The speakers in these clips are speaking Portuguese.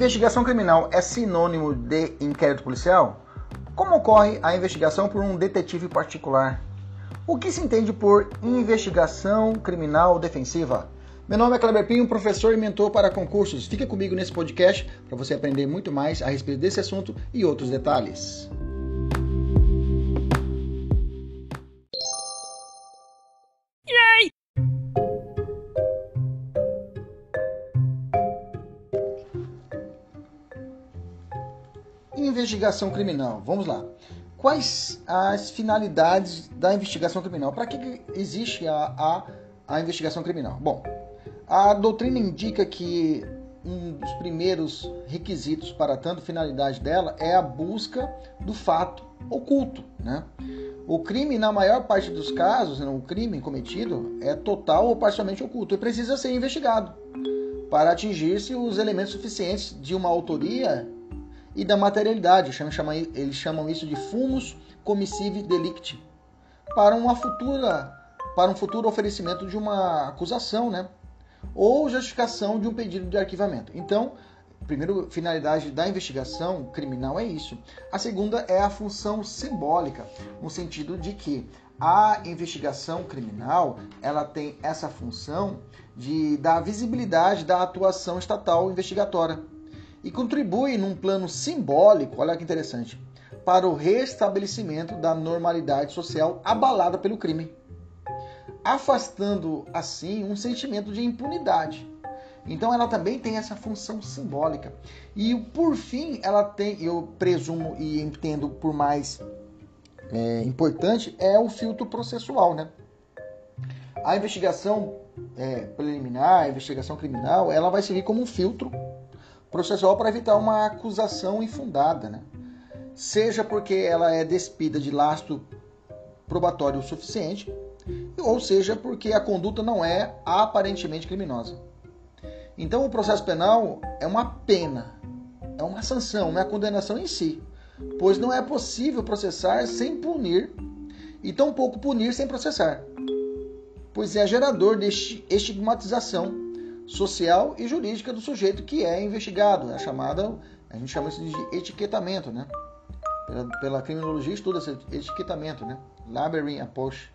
Investigação criminal é sinônimo de inquérito policial? Como ocorre a investigação por um detetive particular? O que se entende por investigação criminal defensiva? Meu nome é Kleber Pinho, professor e mentor para concursos. Fica comigo nesse podcast para você aprender muito mais a respeito desse assunto e outros detalhes. Investigação criminal. Vamos lá. Quais as finalidades da investigação criminal? Para que existe a, a, a investigação criminal? Bom, a doutrina indica que um dos primeiros requisitos para tanto finalidade dela é a busca do fato oculto, né? O crime, na maior parte dos casos, né, o crime cometido é total ou parcialmente oculto e precisa ser investigado para atingir-se os elementos suficientes de uma autoria e da materialidade, eles chamam isso de fumus commissive delicti, para uma futura para um futuro oferecimento de uma acusação, né? Ou justificação de um pedido de arquivamento. Então, a primeira finalidade da investigação criminal é isso. A segunda é a função simbólica, no sentido de que a investigação criminal ela tem essa função de dar visibilidade da atuação estatal investigatória e contribui num plano simbólico, olha que interessante, para o restabelecimento da normalidade social abalada pelo crime, afastando assim um sentimento de impunidade. Então ela também tem essa função simbólica. E por fim, ela tem, eu presumo e entendo por mais é, importante, é o filtro processual, né? A investigação é, preliminar, a investigação criminal, ela vai servir como um filtro processual para evitar uma acusação infundada, né? seja porque ela é despida de lastro probatório suficiente, ou seja porque a conduta não é aparentemente criminosa. Então o processo penal é uma pena, é uma sanção, não é a condenação em si, pois não é possível processar sem punir e tampouco punir sem processar, pois é gerador de estigmatização social e jurídica do sujeito que é investigado. É chamada, a gente chama isso de etiquetamento, né? Pela, pela criminologia estuda esse etiquetamento, né? Labyrinth approach.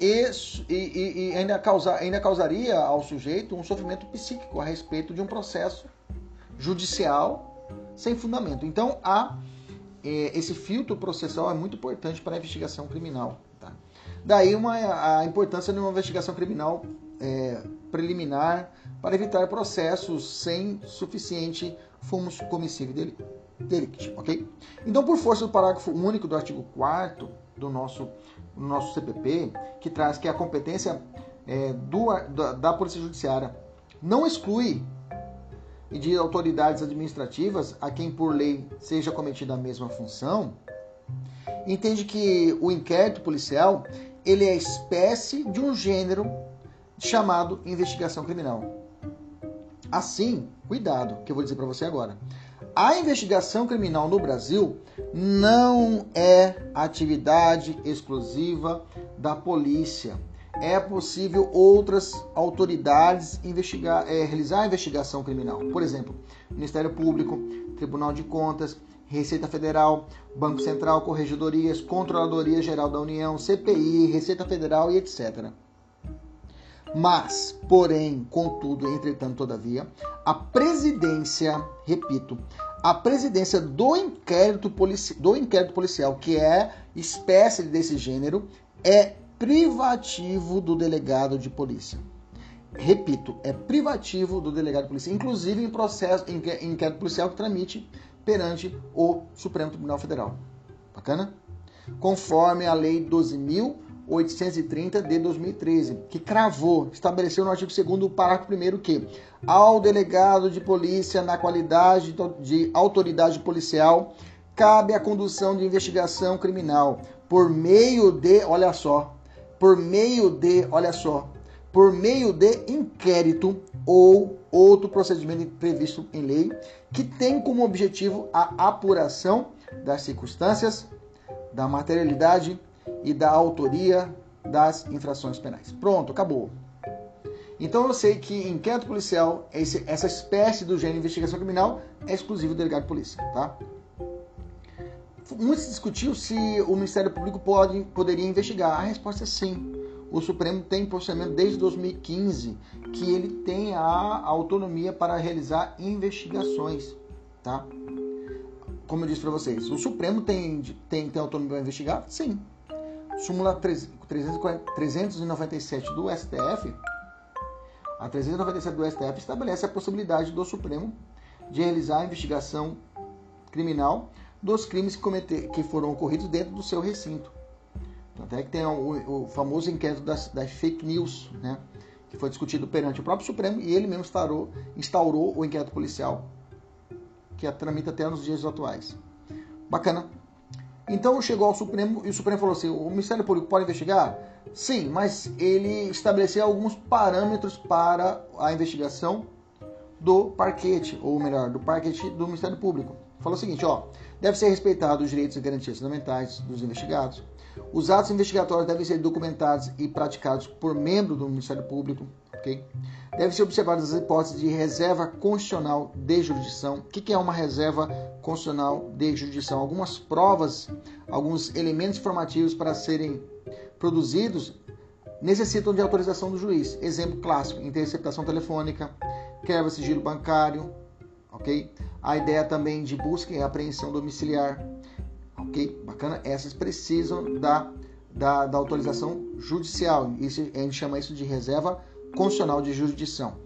E, e, e ainda, causa, ainda causaria ao sujeito um sofrimento psíquico a respeito de um processo judicial sem fundamento. Então, há, é, esse filtro processual é muito importante para a investigação criminal. Daí uma, a importância de uma investigação criminal é, preliminar para evitar processos sem suficiente fomos comissivo delict, ok? Então, por força do parágrafo único do artigo 4 do nosso, do nosso CPP, que traz que a competência é, do, da, da Polícia Judiciária não exclui e de autoridades administrativas a quem por lei seja cometida a mesma função, entende que o inquérito policial ele é espécie de um gênero chamado investigação criminal. Assim, cuidado, que eu vou dizer para você agora. A investigação criminal no Brasil não é atividade exclusiva da polícia. É possível outras autoridades investigar, é, realizar a investigação criminal. Por exemplo, Ministério Público, Tribunal de Contas, Receita Federal, Banco Central, Corregedorias, Controladoria Geral da União, CPI, Receita Federal e etc. Mas, porém, contudo, entretanto, todavia, a presidência, repito, a presidência do inquérito, do inquérito policial, que é espécie desse gênero, é privativo do delegado de polícia. Repito, é privativo do delegado de polícia, inclusive em processo em inquérito policial que tramite perante o Supremo Tribunal Federal. Bacana? Conforme a Lei 12.830 de 2013, que cravou, estabeleceu no artigo 2 parágrafo 1 que ao delegado de polícia, na qualidade de autoridade policial, cabe a condução de investigação criminal por meio de, olha só, por meio de, olha só, por meio de inquérito ou outro procedimento previsto em lei que tem como objetivo a apuração das circunstâncias, da materialidade e da autoria das infrações penais. Pronto, acabou. Então eu sei que inquérito policial, esse, essa espécie do gênero de investigação criminal, é exclusivo do delegado de polícia, tá? Muito se discutiu se o Ministério Público pode, poderia investigar. A resposta é sim. O Supremo tem posicionamento desde 2015 que ele tem a autonomia para realizar investigações, tá? Como eu disse para vocês, o Supremo tem, tem, tem autonomia para investigar? Sim. Súmula 397 do STF, a 397 do STF estabelece a possibilidade do Supremo de realizar a investigação criminal dos crimes que, cometer, que foram ocorridos dentro do seu recinto. Até que tem o, o famoso inquérito das, das, fake news, né? que foi discutido perante o próprio Supremo e ele mesmo instaurou, instaurou o inquérito policial, que tramita até nos dias atuais. Bacana. Então chegou ao Supremo e o Supremo falou assim: o Ministério Público pode investigar? Sim, mas ele estabeleceu alguns parâmetros para a investigação do parquete, ou melhor, do parquete do Ministério Público. Falou o seguinte: ó, deve ser respeitado os direitos e garantias fundamentais dos investigados os atos investigatórios devem ser documentados e praticados por membro do Ministério Público. Okay? Deve ser observadas as hipóteses de reserva constitucional de jurisdição. O que é uma reserva constitucional de jurisdição? Algumas provas, alguns elementos informativos para serem produzidos necessitam de autorização do juiz. Exemplo clássico: interceptação telefônica, quebra sigilo bancário, ok? A ideia também de busca e apreensão domiciliar, Ok? Bacana? Essas precisam da, da, da autorização judicial. Isso, a gente chama isso de reserva constitucional de jurisdição.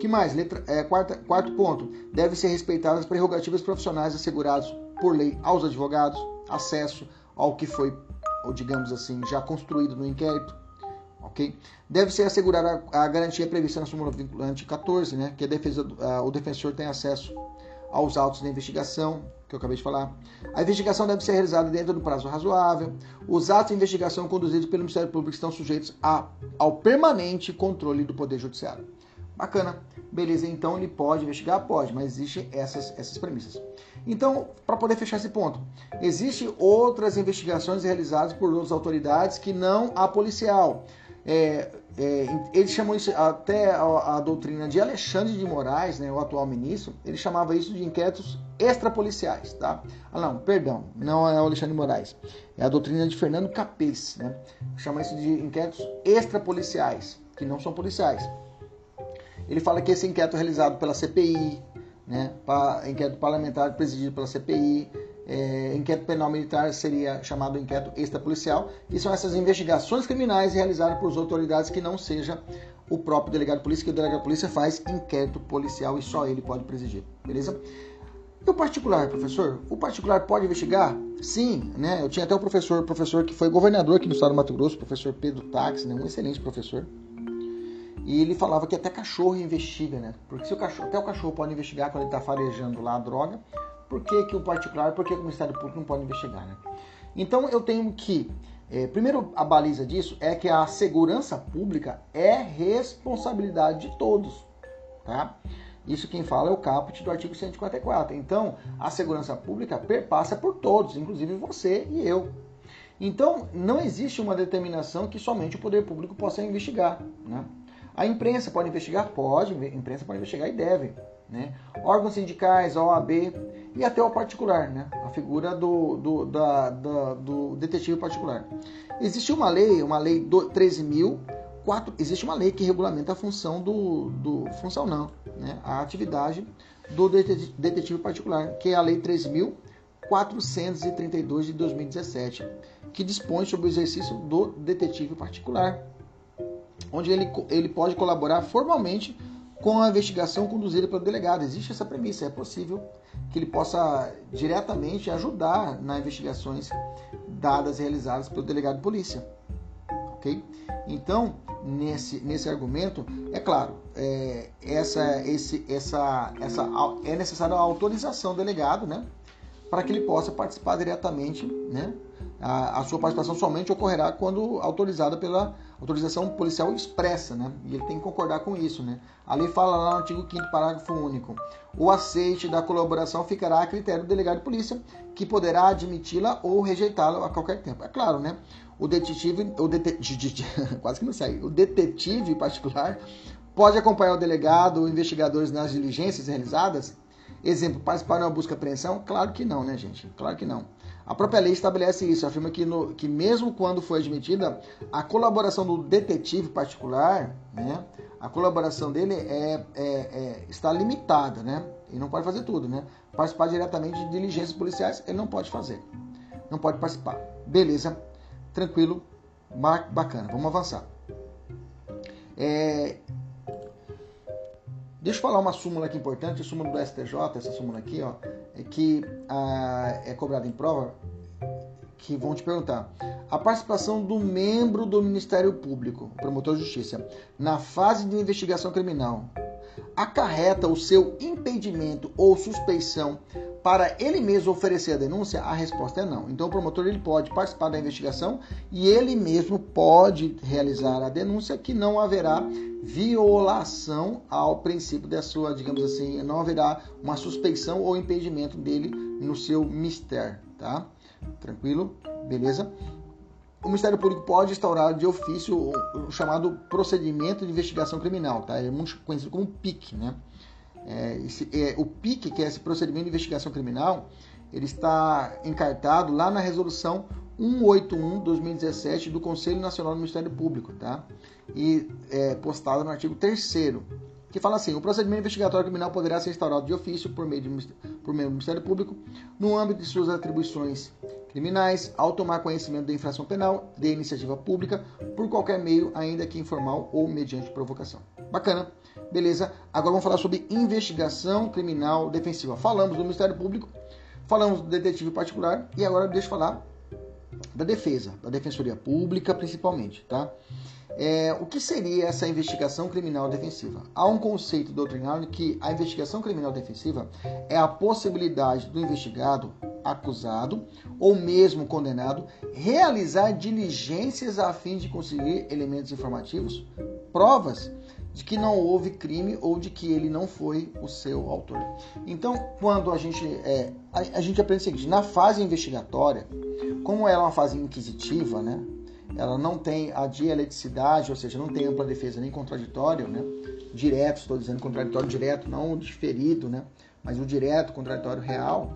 que mais? Letra, é, quarta, quarto ponto. Devem ser respeitadas as prerrogativas profissionais asseguradas por lei aos advogados, acesso ao que foi, ou digamos assim, já construído no inquérito. Ok? Deve ser assegurada a, garantia prevista na súmula vinculante 14, né? que a defesa, o defensor tem acesso aos autos da investigação, que eu acabei de falar. A investigação deve ser realizada dentro do prazo razoável. Os atos de investigação conduzidos pelo Ministério Público estão sujeitos a, ao permanente controle do Poder Judiciário. Bacana. Beleza, então ele pode investigar? Pode, mas existem essas, essas premissas. Então, para poder fechar esse ponto, existem outras investigações realizadas por outras autoridades que não a policial. É, é, eles chamam isso até a, a, doutrina de Alexandre de Moraes, né, o atual ministro, ele chamava isso de inquéritos extrapoliciais, tá? Ah, não, perdão, não é o Alexandre de Moraes, é a doutrina de Fernando Capês, né? Chama isso de inquéritos extrapoliciais, que não são policiais. Ele fala que esse inquérito é realizado pela CPI, né, inquérito parlamentar presidido pela CPI, é, inquérito penal militar seria chamado inquérito extrapolicial, e são essas investigações criminais realizadas por autoridades que não seja o próprio delegado de polícia, que o delegado de polícia faz inquérito policial e só ele pode presidir, beleza? E o particular, professor? O particular pode investigar? Sim, né? Eu tinha até um professor, professor que foi governador aqui no estado do Mato Grosso, professor Pedro Tax, né? um excelente professor. E ele falava que até cachorro investiga, né? Porque se o cachorro, até o cachorro pode investigar quando ele está farejando lá a droga, por que, que o particular, por que, o Ministério Público não pode investigar, né? Então eu tenho que, é, primeiro a baliza disso é que a segurança pública é responsabilidade de todos, tá? Isso quem fala é o caput do artigo 154. Então, a segurança pública perpassa por todos, inclusive você e eu. Então, não existe uma determinação que somente o poder público possa investigar, né? A imprensa pode investigar? Pode, a imprensa pode investigar e deve. Né? Órgãos sindicais, OAB e até o particular, né? a figura do, do, da, da, do detetive particular. Existe uma lei, uma lei 13.830 quatro, existe uma lei que regulamenta a função do, do função não, né? a atividade do detetive particular, que é a Lei 3.432 de 2017, que dispõe sobre o exercício do detetive particular, onde ele, ele pode colaborar formalmente com a investigação conduzida pelo delegado. Existe essa premissa, é possível que ele possa diretamente ajudar nas investigações dadas e realizadas pelo delegado de polícia. Ok? Então, nesse, nesse argumento, é claro, é, essa, esse, essa, essa, é necessária a autorização do delegado, né? Para que ele possa participar diretamente, né? A, a, sua participação somente ocorrerá quando autorizada pela autorização policial expressa, né? E ele tem que concordar com isso, né? A lei fala lá no artigo 5 parágrafo único. O aceite da colaboração ficará a critério do delegado de polícia, que poderá admiti-la ou rejeitá-la a qualquer tempo. É claro, né? O detetive, o detetive, quase que não sai. O detetive particular pode acompanhar o delegado ou investigadores nas diligências realizadas. Exemplo, participar de uma busca e apreensão? Claro que não, né, gente? Claro que não. A própria lei estabelece isso, afirma que, no, que mesmo quando foi admitida a colaboração do detetive particular, né, a colaboração dele é, é, é, está limitada, né? E não pode fazer tudo, né? Participar diretamente de diligências policiais, ele não pode fazer. Não pode participar. Beleza, tranquilo, bacana. Vamos avançar. É... Deixa eu falar uma súmula aqui importante, a súmula do STJ, essa súmula aqui, ó, é que ah, é cobrada em prova, que vão te perguntar. A participação do membro do Ministério Público, promotor de justiça, na fase de investigação criminal, acarreta o seu impedimento ou suspeição para ele mesmo oferecer a denúncia? A resposta é não. Então o promotor ele pode participar da investigação e ele mesmo pode realizar a denúncia que não haverá violação ao princípio da sua, digamos assim, não haverá uma suspeição ou impedimento dele no seu mistério, tá? Tranquilo? Beleza? O Ministério Público pode instaurar de ofício o chamado procedimento de investigação criminal, tá? É muito conhecido como PIC, né? É, esse, é, o PIC, que é esse procedimento de investigação criminal, ele está encartado lá na resolução 181/2017 do Conselho Nacional do Ministério Público, tá? E é, postado no artigo 3 que fala assim: o procedimento investigatório criminal poderá ser instaurado de ofício por meio, de, por meio do Ministério Público no âmbito de suas atribuições criminais, ao tomar conhecimento da infração penal, de iniciativa pública, por qualquer meio, ainda que informal ou mediante provocação. Bacana. Beleza? Agora vamos falar sobre investigação criminal defensiva. Falamos do Ministério Público, falamos do detetive particular e agora deixa eu falar da defesa, da defensoria pública principalmente, tá? É, o que seria essa investigação criminal defensiva? Há um conceito doutrinário que a investigação criminal defensiva é a possibilidade do investigado, acusado ou mesmo condenado realizar diligências a fim de conseguir elementos informativos, provas de que não houve crime ou de que ele não foi o seu autor. Então, quando a gente é, a, a, gente aprende o seguinte: na fase investigatória, como ela é uma fase inquisitiva, né? Ela não tem a dialeticidade, ou seja, não tem ampla defesa nem contraditório, né? Direto, estou dizendo contraditório direto, não diferido, né? Mas o direto, contraditório real.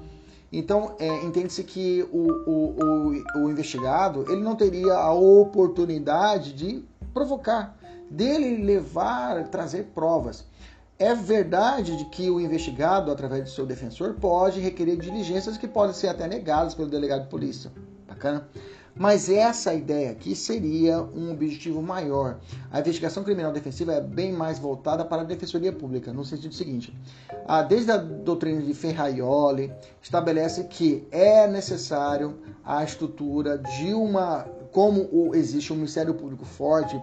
Então, é, entende-se que o, o, o, o investigado ele não teria a oportunidade de provocar dele levar, trazer provas. É verdade de que o investigado, através do seu defensor, pode requerer diligências que podem ser até negadas pelo delegado de polícia. Bacana? Mas essa ideia aqui seria um objetivo maior. A investigação criminal defensiva é bem mais voltada para a defensoria pública, no sentido seguinte: desde a doutrina de Ferraioli, estabelece que é necessário a estrutura de uma como existe um Ministério Público forte,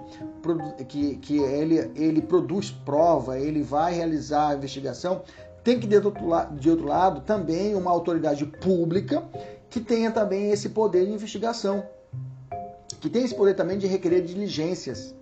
que, que ele, ele produz prova, ele vai realizar a investigação, tem que, de outro, lado, de outro lado, também uma autoridade pública que tenha também esse poder de investigação, que tenha esse poder também de requerer diligências,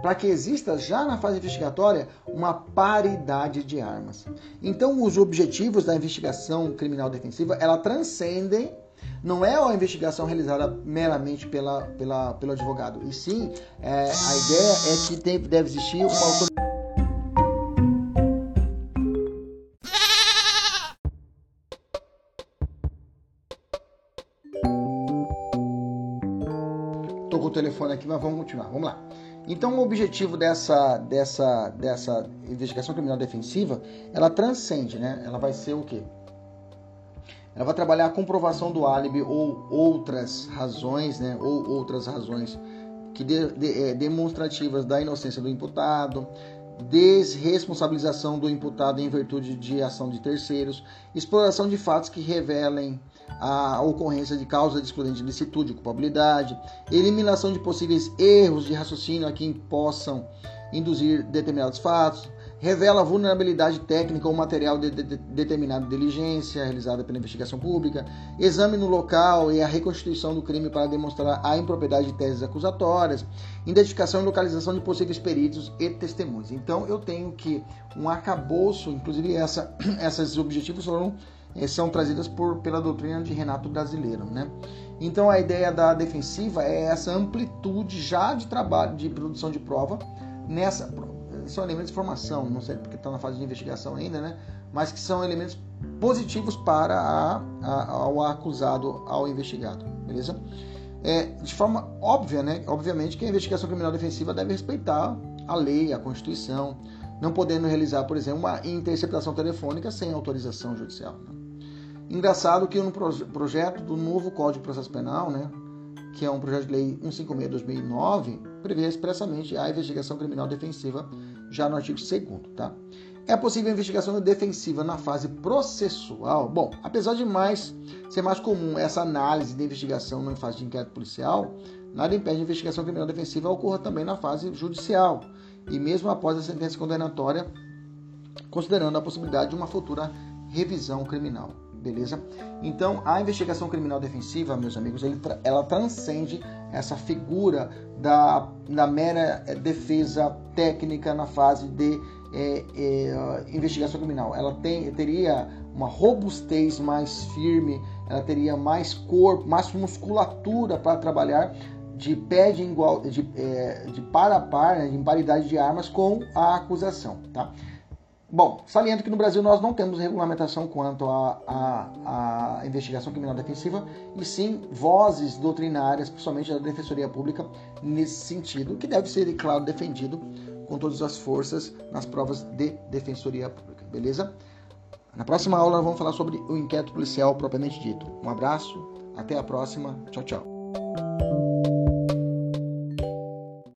para que exista já na fase investigatória uma paridade de armas. Então, os objetivos da investigação criminal defensiva, ela transcendem não é a investigação realizada meramente pela, pela, pelo advogado, e sim é, a ideia é que tem, deve existir uma autoridade. Com o telefone aqui, mas vamos continuar. Vamos lá. Então, o objetivo dessa, dessa, dessa investigação criminal defensiva, ela transcende, né? Ela vai ser o quê? Ela vai trabalhar a comprovação do álibi ou outras razões, né? Ou outras razões que de, de, é, demonstrativas da inocência do imputado, desresponsabilização do imputado em virtude de ação de terceiros, exploração de fatos que revelem a ocorrência de causa de excludente de licitude, culpabilidade, eliminação de possíveis erros de raciocínio a quem possam induzir determinados fatos, revela vulnerabilidade técnica ou material de, de, de determinada diligência realizada pela investigação pública, exame no local e a reconstituição do crime para demonstrar a impropriedade de teses acusatórias, identificação e localização de possíveis peritos e testemunhas. Então eu tenho que um arcabouço, inclusive essa, esses objetivos foram eh, são trazidas por, pela doutrina de Renato Brasileiro, né? Então a ideia da defensiva é essa amplitude já de trabalho de produção de prova nessa são elementos de formação, não sei porque estão na fase de investigação ainda, né? Mas que são elementos positivos para a, a, acusado, ao investigado, beleza? É, de forma óbvia, né? Obviamente que a investigação criminal defensiva deve respeitar a lei, a Constituição, não podendo realizar, por exemplo, uma interceptação telefônica sem autorização judicial. Né? Engraçado que no projeto do novo Código de Processo Penal, né, que é um projeto de lei 156/2009, prevê expressamente a investigação criminal defensiva já no artigo 2 tá? É possível a investigação defensiva na fase processual? Bom, apesar de mais ser mais comum essa análise de investigação na fase de inquérito policial, nada impede a investigação criminal defensiva ocorra também na fase judicial e mesmo após a sentença condenatória, considerando a possibilidade de uma futura revisão criminal beleza? Então, a investigação criminal defensiva, meus amigos, ela transcende essa figura da, da mera eh, defesa técnica na fase de é, é, investigação criminal. Ela tem, teria uma robustez mais firme, ela teria mais corpo, mais musculatura para trabalhar de pé de, igual, de, é, de par a par, né, de paridade de armas com a acusação, tá? Bom, saliento que no Brasil nós não temos regulamentação quanto à investigação criminal defensiva, e sim vozes doutrinárias, principalmente da Defensoria Pública, nesse sentido, que deve ser, claro, defendido com todas as forças nas provas de Defensoria Pública, beleza? Na próxima aula nós vamos falar sobre o inquérito policial propriamente dito. Um abraço, até a próxima, tchau, tchau.